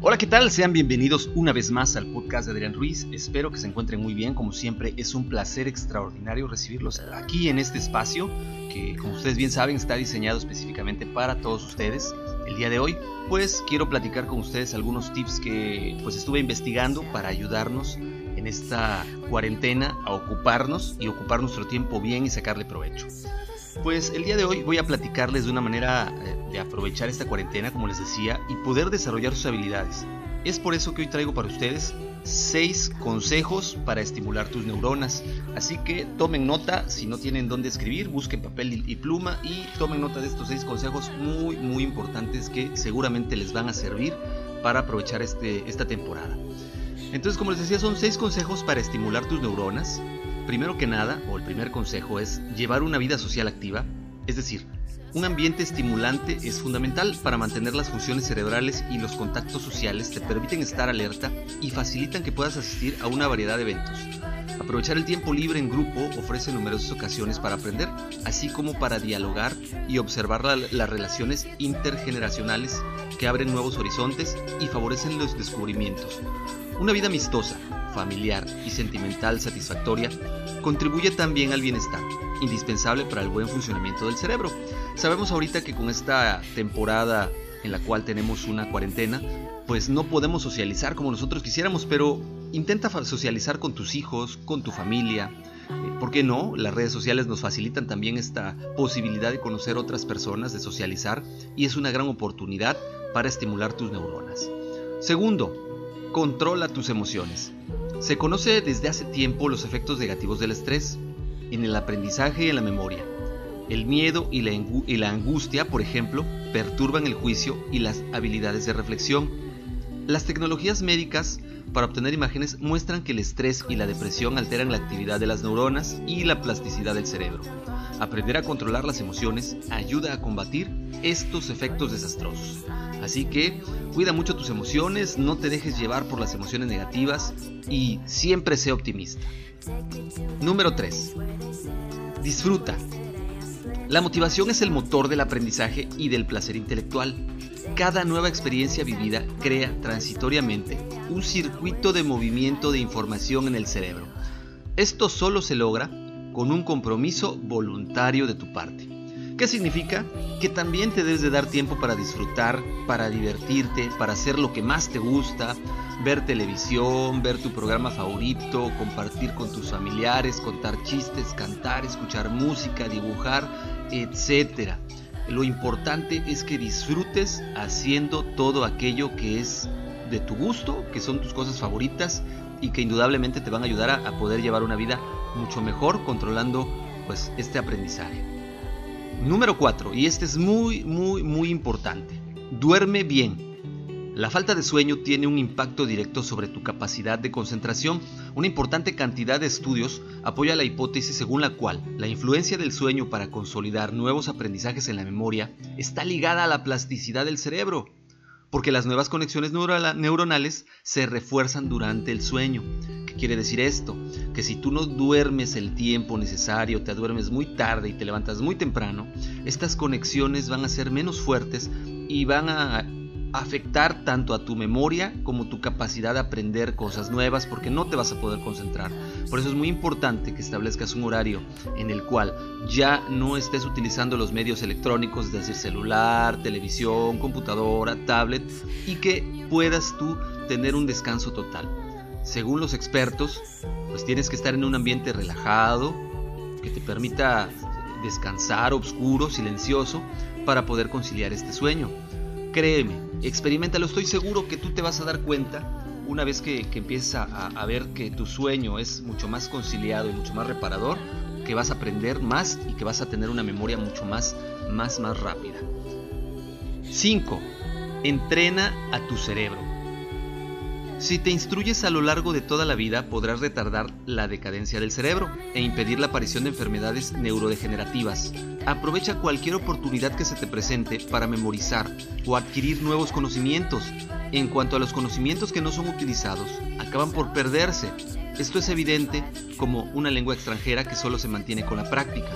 Hola, ¿qué tal? Sean bienvenidos una vez más al podcast de Adrián Ruiz. Espero que se encuentren muy bien. Como siempre, es un placer extraordinario recibirlos aquí en este espacio que, como ustedes bien saben, está diseñado específicamente para todos ustedes. El día de hoy, pues quiero platicar con ustedes algunos tips que pues estuve investigando para ayudarnos en esta cuarentena a ocuparnos y ocupar nuestro tiempo bien y sacarle provecho. Pues el día de hoy voy a platicarles de una manera eh, de aprovechar esta cuarentena, como les decía, y poder desarrollar sus habilidades. Es por eso que hoy traigo para ustedes 6 consejos para estimular tus neuronas. Así que tomen nota, si no tienen dónde escribir, busquen papel y pluma y tomen nota de estos 6 consejos muy muy importantes que seguramente les van a servir para aprovechar este, esta temporada. Entonces, como les decía, son seis consejos para estimular tus neuronas. Primero que nada, o el primer consejo es llevar una vida social activa, es decir, un ambiente estimulante es fundamental para mantener las funciones cerebrales y los contactos sociales te permiten estar alerta y facilitan que puedas asistir a una variedad de eventos. Aprovechar el tiempo libre en grupo ofrece numerosas ocasiones para aprender, así como para dialogar y observar las relaciones intergeneracionales que abren nuevos horizontes y favorecen los descubrimientos. Una vida amistosa, familiar y sentimental satisfactoria contribuye también al bienestar, indispensable para el buen funcionamiento del cerebro. Sabemos ahorita que con esta temporada en la cual tenemos una cuarentena, pues no podemos socializar como nosotros quisiéramos, pero intenta socializar con tus hijos, con tu familia. Eh, ¿Por qué no? Las redes sociales nos facilitan también esta posibilidad de conocer otras personas, de socializar, y es una gran oportunidad para estimular tus neuronas. Segundo, controla tus emociones. Se conoce desde hace tiempo los efectos negativos del estrés en el aprendizaje y en la memoria. El miedo y la, angustia, por ejemplo, perturban el juicio y las habilidades de reflexión. Las tecnologías médicas para obtener imágenes muestran que el estrés y la depresión alteran la actividad de las neuronas y la plasticidad del cerebro. Aprender a controlar las emociones ayuda a combatir estos efectos desastrosos. Así que cuida mucho tus emociones, no te dejes llevar por las emociones negativas y siempre sé optimista. Número 3. Disfruta. La motivación es el motor del aprendizaje y del placer intelectual. Cada nueva experiencia vivida crea transitoriamente un circuito de movimiento de información en el cerebro. Esto solo se logra con un compromiso voluntario de tu parte. ¿Qué significa? Que también te debes de dar tiempo para disfrutar, para divertirte, para hacer lo que más te gusta, ver televisión, ver tu programa favorito, compartir con tus familiares, contar chistes, cantar, escuchar música, dibujar, etcétera. Lo importante es que disfrutes haciendo todo aquello que es de tu gusto, que son tus cosas favoritas y que indudablemente te van a ayudar a, poder llevar una vida mucho mejor controlando pues este aprendizaje. Número 4, y este es muy muy muy importante. Duerme bien. La falta de sueño tiene un impacto directo sobre tu capacidad de concentración. Una importante cantidad de estudios apoya la hipótesis según la cual la influencia del sueño para consolidar nuevos aprendizajes en la memoria está ligada a la plasticidad del cerebro, porque las nuevas conexiones neuronales se refuerzan durante el sueño. ¿Qué quiere decir esto? Que si tú no duermes el tiempo necesario, te duermes muy tarde y te levantas muy temprano, estas conexiones van a ser menos fuertes y van a afectar tanto a tu memoria como tu capacidad de aprender cosas nuevas porque no te vas a poder concentrar. Por eso es muy importante que establezcas un horario en el cual ya no estés utilizando los medios electrónicos, es decir, celular, televisión, computadora, tablet y que puedas tú tener un descanso total. Según los expertos, pues tienes que estar en un ambiente relajado, que te permita descansar, oscuro, silencioso, para poder conciliar este sueño. Créeme, experimentalo, estoy seguro que tú te vas a dar cuenta una vez que, que empieces a, ver que tu sueño es mucho más conciliado y mucho más reparador, que vas a aprender más y que vas a tener una memoria mucho más, más, más rápida. 5. Entrena a tu cerebro. Si te instruyes a lo largo de toda la vida, podrás retardar la decadencia del cerebro e impedir la aparición de enfermedades neurodegenerativas. Aprovecha cualquier oportunidad que se te presente para memorizar o adquirir nuevos conocimientos. En cuanto a los conocimientos que no son utilizados, acaban por perderse. Esto es evidente como una lengua extranjera que solo se mantiene con la práctica.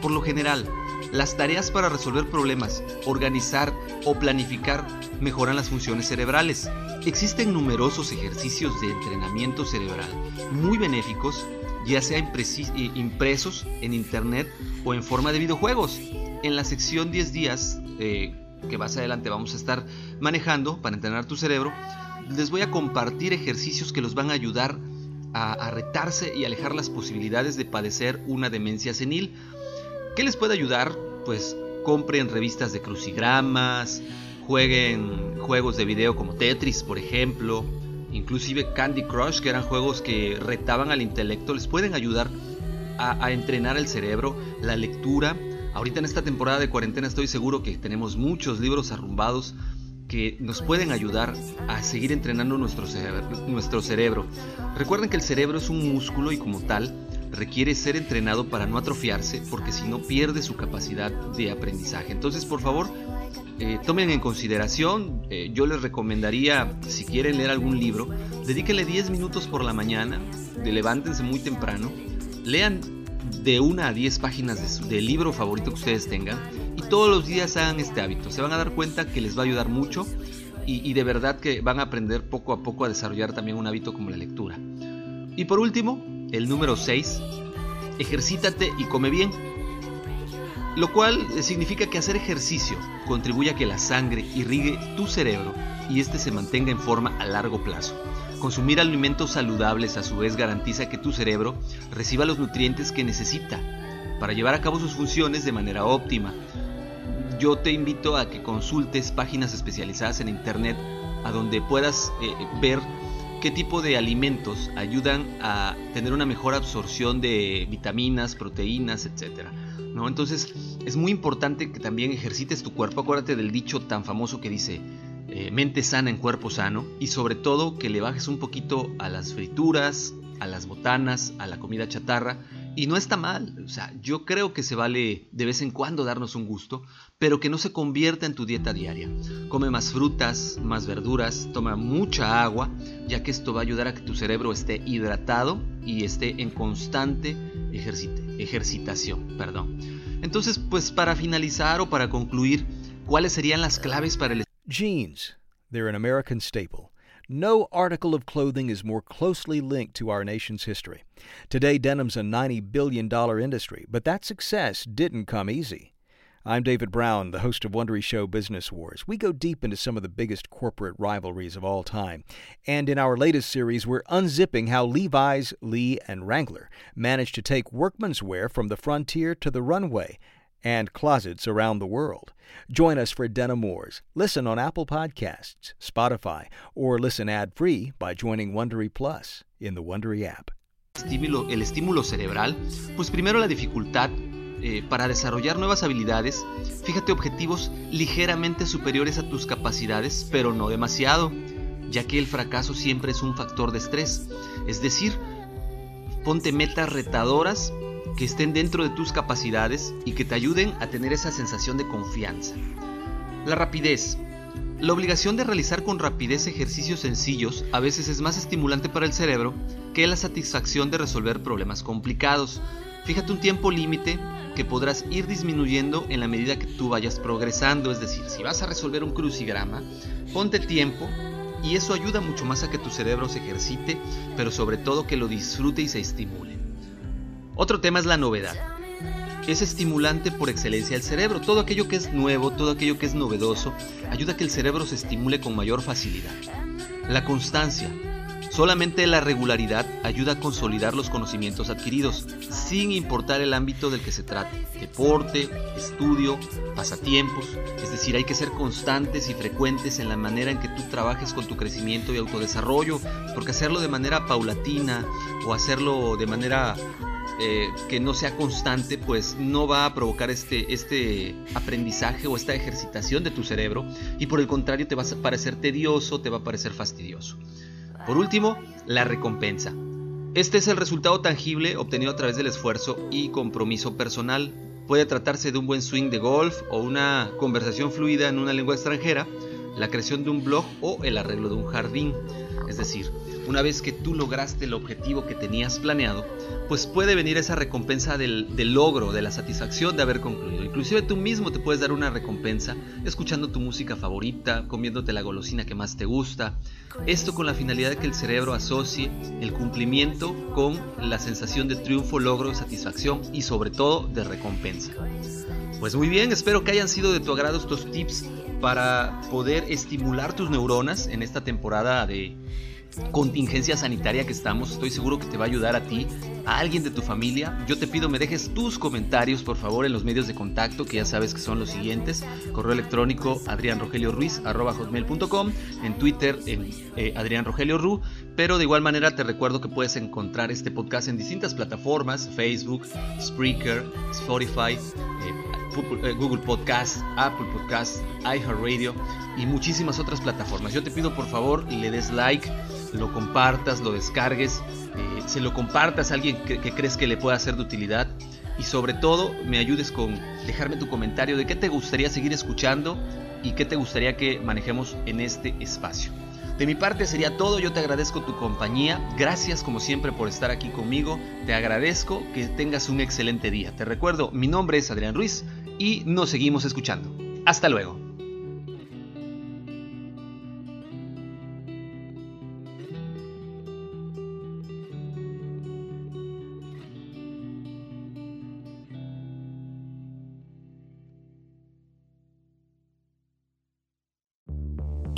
Por lo general, las tareas para resolver problemas, organizar o planificar mejoran las funciones cerebrales. Existen numerosos ejercicios de entrenamiento cerebral muy benéficos, ya sea eh, impresos en internet o en forma de videojuegos. En la sección 10 días, eh, que más adelante vamos a estar manejando para entrenar tu cerebro, les voy a compartir ejercicios que los van a ayudar a, a retarse y alejar las posibilidades de padecer una demencia senil ¿Qué les puede ayudar? Pues compren revistas de crucigramas, jueguen juegos de video como Tetris, por ejemplo, inclusive Candy Crush, que eran juegos que retaban al intelecto, les pueden ayudar a, entrenar el cerebro, la lectura. Ahorita en esta temporada de cuarentena estoy seguro que tenemos muchos libros arrumbados que nos pueden ayudar a seguir entrenando nuestro nuestro cerebro. Recuerden que el cerebro es un músculo y como tal requiere ser entrenado para no atrofiarse porque si no pierde su capacidad de aprendizaje. Entonces, por favor, eh, tomen en consideración, eh, yo les recomendaría, si quieren leer algún libro, dedíquenle 10 minutos por la mañana, de levántense muy temprano, lean de una a 10 páginas del libro favorito que ustedes tengan y todos los días hagan este hábito. Se van a dar cuenta que les va a ayudar mucho y, y de verdad que van a aprender poco a poco a desarrollar también un hábito como la lectura. Y por último, el número 6, ejercítate y come bien. Lo cual significa que hacer ejercicio contribuye a que la sangre irrigue tu cerebro y este se mantenga en forma a largo plazo. Consumir alimentos saludables a su vez garantiza que tu cerebro reciba los nutrientes que necesita para llevar a cabo sus funciones de manera óptima. Yo te invito a que consultes páginas especializadas en internet a donde puedas eh, ver qué tipo de alimentos ayudan a tener una mejor absorción de vitaminas, proteínas, etc. ¿no? Entonces es muy importante que también ejercites tu cuerpo. Acuérdate del dicho tan famoso que dice eh, mente sana en cuerpo sano y sobre todo que le bajes un poquito a las frituras, a las botanas, a la comida chatarra y no está mal, o sea, yo creo que se vale de vez en cuando darnos un gusto, pero que no se convierta en tu dieta diaria. Come más frutas, más verduras, toma mucha agua, ya que esto va a ayudar a que tu cerebro esté hidratado y esté en constante ejercitación. Perdón. Entonces, pues para finalizar o para concluir, ¿cuáles serían las claves para el... Jeans, they're an American staple. No article of clothing is more closely linked to our nation's history. Today, denim's a $90 billion industry, but that success didn't come easy. I'm David Brown, the host of Wondery Show Business Wars. We go deep into some of the biggest corporate rivalries of all time. And in our latest series, we're unzipping how Levi's, Lee, and Wrangler managed to take workman's wear from the frontier to the runway and closets around the world. Join us for Denim Wars. Listen on Apple Podcasts, Spotify, or listen ad-free by joining Wondery Plus in the Wondery app. el estímulo cerebral, pues primero la dificultad eh, para desarrollar nuevas habilidades, fíjate objetivos ligeramente superiores a tus capacidades, pero no demasiado, ya que el fracaso siempre es un factor de estrés. Es decir, ponte metas retadoras que estén dentro de tus capacidades y que te ayuden a tener esa sensación de confianza. La rapidez. La obligación de realizar con rapidez ejercicios sencillos a veces es más estimulante para el cerebro que la satisfacción de resolver problemas complicados. Fíjate un tiempo límite que podrás ir disminuyendo en la medida que tú vayas progresando, es decir, si vas a resolver un crucigrama, ponte tiempo y eso ayuda mucho más a que tu cerebro se ejercite, pero sobre todo que lo disfrute y se estimule. Otro tema es la novedad. Es estimulante por excelencia el cerebro. Todo aquello que es nuevo, todo aquello que es novedoso, ayuda a que el cerebro se estimule con mayor facilidad. La constancia. Solamente la regularidad ayuda a consolidar los conocimientos adquiridos, sin importar el ámbito del que se trate. Deporte, estudio, pasatiempos. Es decir, hay que ser constantes y frecuentes en la manera en que tú trabajes con tu crecimiento y autodesarrollo, porque hacerlo de manera paulatina o hacerlo de manera eh, que no sea constante, pues no va a provocar este, este aprendizaje o esta ejercitación de tu cerebro y por el contrario te va a parecer tedioso, te va a parecer fastidioso. Por último, la recompensa. Este es el resultado tangible obtenido a través del esfuerzo y compromiso personal. Puede tratarse de un buen swing de golf o una conversación fluida en una lengua extranjera, la creación de un blog o el arreglo de un jardín. Es decir, una vez que tú lograste el objetivo que tenías planeado, pues puede venir esa recompensa del, logro, de la satisfacción de haber concluido. Inclusive tú mismo te puedes dar una recompensa escuchando tu música favorita, comiéndote la golosina que más te gusta. Esto con la finalidad de que el cerebro asocie el cumplimiento con la sensación de triunfo, logro, satisfacción y sobre todo de recompensa. Pues muy bien, espero que hayan sido de tu agrado estos tips para poder estimular tus neuronas en esta temporada de contingencia sanitaria que estamos. Estoy seguro que te va a ayudar a ti, a alguien de tu familia. Yo te pido me dejes tus comentarios, por favor, en los medios de contacto, que ya sabes que son los siguientes. Correo electrónico adrianrogelioruiz.com, en Twitter en eh, Adrián Rogelio Ru, pero de igual manera te recuerdo que puedes encontrar este podcast en distintas plataformas, Facebook, Spreaker, Spotify, eh, eh, Google Podcast, Apple Podcast, iHeartRadio y muchísimas otras plataformas. Yo te pido por favor le des like, lo compartas, lo descargues, eh, se lo compartas a alguien que, que, crees que le pueda ser de utilidad y sobre todo me ayudes con dejarme tu comentario de qué te gustaría seguir escuchando y qué te gustaría que manejemos en este espacio. De mi parte sería todo, yo te agradezco tu compañía, gracias como siempre por estar aquí conmigo, te agradezco que tengas un excelente día. Te recuerdo, mi nombre es Adrián Ruiz y nos seguimos escuchando. Hasta luego.